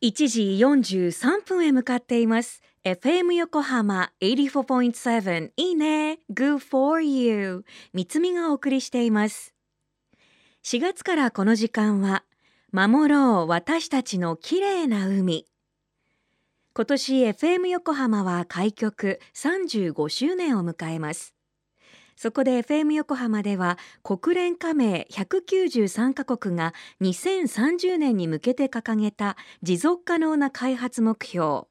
1時43分へ向かっています。FM 横浜84.7いいね。Good for you 三つみがお送りしています。4月からこの時間は守ろう私たちの綺麗な海。今年 FM 横浜は開局35周年を迎えます。そこで FM 横浜では国連加盟193カ国が2030年に向けて掲げた持続可能な開発目標。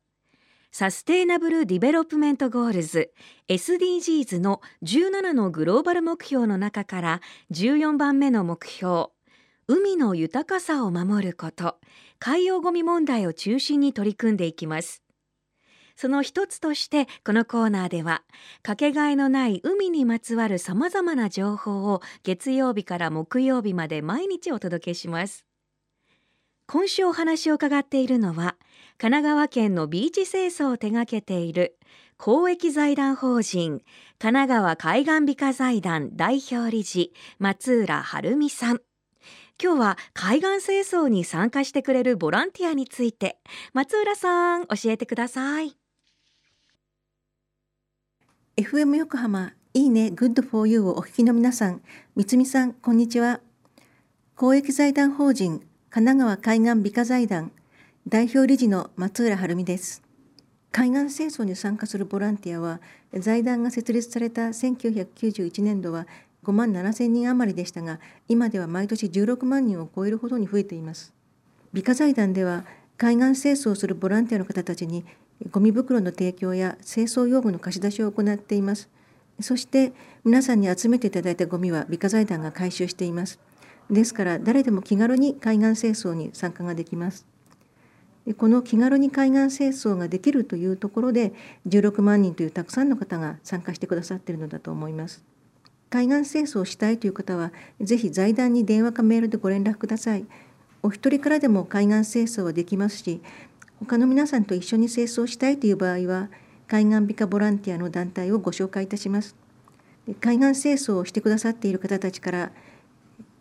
Sustainable Development Goals SDGs の17のグローバル目標の中から14番目の目標。海の豊かさを守ること。海洋ごみ問題を中心に取り組んでいきます。その一つとしてこのコーナーではかけがえのない海にまつわるさまざまな情報を月曜日から木曜日まで毎日お届けします。今週お話を伺っているのは神奈川県のビーチ清掃を手掛けている公益財団法人神奈川海岸美化財団代表理事松浦晴美さん。今日は海岸清掃に参加してくれるボランティアについて松浦さん教えてください。FM 横浜いいね Good for You をお聞きの皆さん、三つみさん、こんにちは。公益財団法人神奈川海岸美化財団代表理事の松浦晴美です。海岸清掃に参加するボランティアは、財団が設立された1991年度は5万7千人余りでしたが、今では毎年16万人を超えるほどに増えています。美化財団では、海岸清掃をするボランティアの方たちにゴミ袋の提供や清掃用具の貸し出しを行っています。そして皆さんに集めていただいたゴミは美化財団が回収しています。ですから誰でも気軽に海岸清掃に参加ができます。この気軽に海岸清掃ができるというところで16万人というたくさんの方が参加してくださっているのだと思います。海岸清掃をしたいという方はぜひ財団に電話かメールでご連絡ください。お一人からでも海岸清掃はできますし他の皆さんと一緒に清掃したいという場合は海岸美化ボランティアの団体をご紹介いたします。海岸清掃をしてくださっている方たちから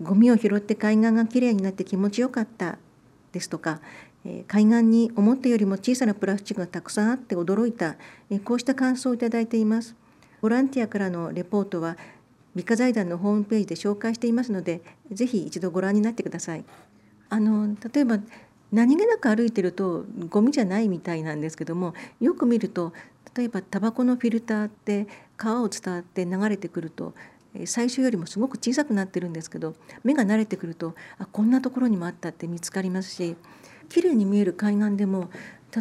ゴミを拾って海岸がきれいになって気持ちよかったですとか海岸に思ったよりも小さなプラスチックがたくさんあって驚いたこうした感想をいただいています。ボランティアからのレポートは美化財団のホームページで紹介していますのでぜひ一度ご覧になってください。あの例えば何気なく歩いてるとゴミじゃないみたいなんですけどもよく見ると例えばタバコのフィルターって川を伝わって流れてくると最初よりもすごく小さくなってるんですけど目が慣れてくるとあこんなところにもあったって見つかりますし綺麗に見える海岸でも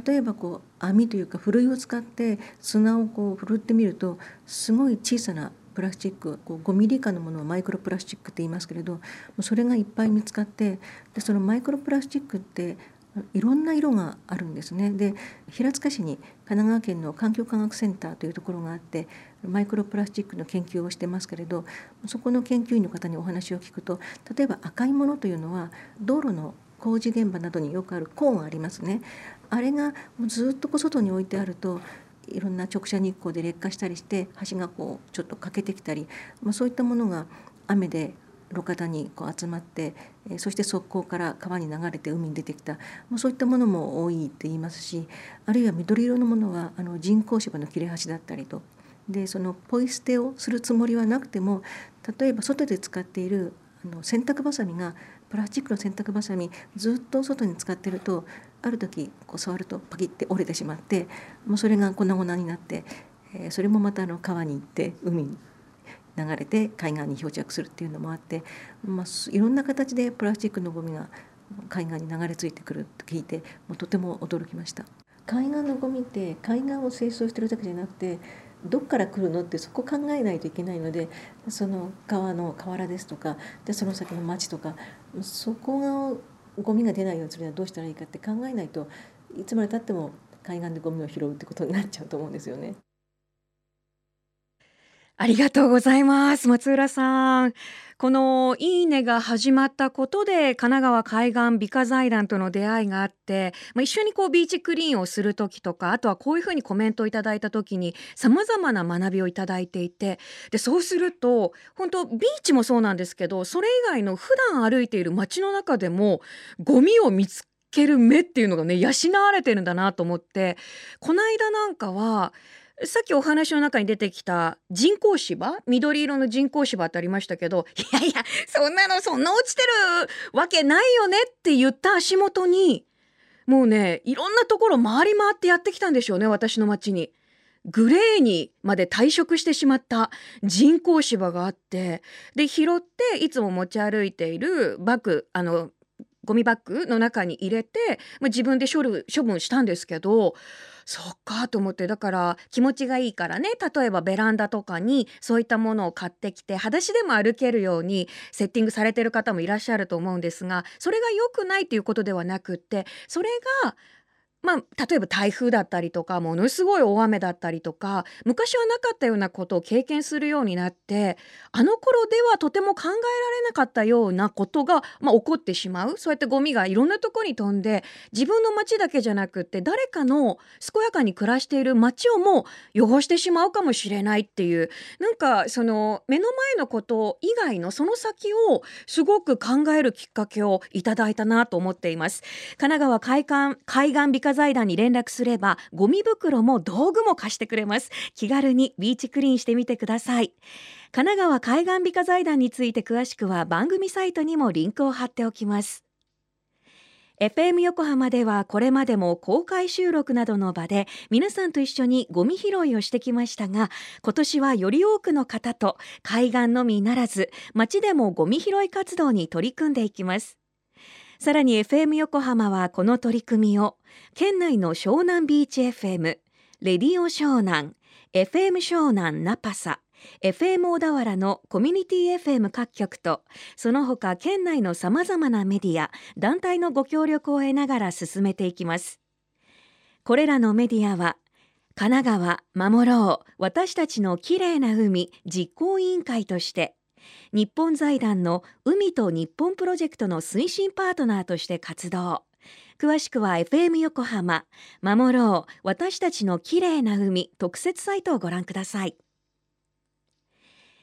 例えばこう網というかふるいを使って砂をこうふるってみるとすごい小さなプラスチックこう5ミリ以下のものをマイクロプラスチックって言いますけれどそれがいっぱい見つかってでそのマイクロプラスチックっていろんな色があるんですね。で平塚市に神奈川県の環境科学センターというところがあってマイクロプラスチックの研究をしてますけれどそこの研究員の方にお話を聞くと例えば赤いものというのは道路の工事現場などによくあるコーンありますね。あれがずっとこ外に置いてあるといろんな直射日光で劣化したりして橋がこうちょっと欠けてきたり、まあ、そういったものが雨で路肩にこう集まってそして側溝から川に流れて海に出てきた。そういったものも多いって言いますしあるいは緑色のものはあの人工芝の切れ端だったりと。でそのポイ捨てをするつもりはなくても例えば外で使っているあの洗濯ばさみがプラスチックの洗濯ばさみずっと外に使ってるとある時こう触るとパキッて折れてしまってもうそれが粉々になって、えー、それもまたあの川に行って海に流れて海岸に漂着するっていうのもあって、まあ、いろんな形でプラスチックのゴミが海岸に流れ着いてくると聞いてもうとても驚きました。海岸のゴミって海岸を清掃してるだけじゃなくてどっから来るのってそこ考えないといけないのでその川の河原ですとかでその先の町とかそこがゴミが出ないようにするにはどうしたらいいかって考えないといつまでたっても海岸でゴミを拾うってことになっちゃうと思うんですよね。ありがとうございます。松浦さん。このいいねが始まったことで神奈川海岸美化財団との出会いがあって、まあ、一緒にこうビーチクリーンをする時とかあとはこういうふうにコメントをいただいた時にさまざまな学びをいただいていてでそうすると本当ビーチもそうなんですけどそれ以外の普段歩いている街の中でもゴミを見つける目っていうのがね養われてるんだなと思ってこの間なんかはさっきお話の中に出てきた人工芝？緑色の人工芝ってありましたけどいやいやそんなのそんな落ちてるわけないよねって言った足元にもうねいろんなところ回り回ってやってきたんでしょうね私の街に。グレーにまで退色してしまった人工芝があってで拾っていつも持ち歩いているバッグあのゴミバッグの中に入れて、まあ、自分で処分したんですけどそっかと思ってだから気持ちがいいからね例えばベランダとかにそういったものを買ってきて裸足でも歩けるようにセッティングされてる方もいらっしゃると思うんですがそれが良くないということではなくってそれがまあ、例えば台風だったりとかものすごい大雨だったりとか昔はなかったようなことを経験するようになってあの頃ではとても考えられなかったようなことが、まあ、起こってしまうそうやってゴミがいろんなとこに飛んで自分の街だけじゃなくって誰かの健やかに暮らしている街をもう汚してしまうかもしれないっていうなんかその目の前のこと以外のその先をすごく考えるきっかけをいただいたなと思っています。神奈川海岸海岸美化財団に連絡すればゴミ袋も道具も貸してくれます気軽にビーチクリーンしてみてください神奈川海岸美化財団について詳しくは番組サイトにもリンクを貼っておきます FM 横浜ではこれまでも公開収録などの場で皆さんと一緒にゴミ拾いをしてきましたが今年はより多くの方と海岸のみならず街でもゴミ拾い活動に取り組んでいきますさらに FM 横浜はこの取り組みを県内の湘南ビーチ FM、レディオ湘南、FM 湘南ナパサ、FM 小田原のコミュニティ FM 各局とその他県内のさまざまなメディア団体のご協力を得ながら進めていきます。これらのメディアは神奈川守ろう私たちのきれいな海実行委員会として日本財団の海と日本プロジェクトの推進パートナーとして活動。詳しくは FM 横浜。守ろう。私たちのきれいな海特設サイトをご覧ください。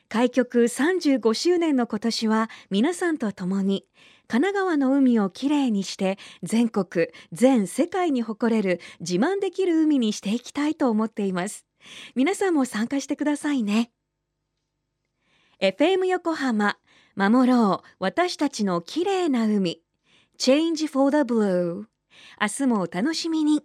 開局35周年の今年は皆さんと共に神奈川の海をきれいにして全国全世界に誇れる自慢できる海にしていきたいと思っています。皆さんも参加してくださいね。FM 横浜守ろう私たちの綺麗な海。Change for the Blue 明日もお楽しみに。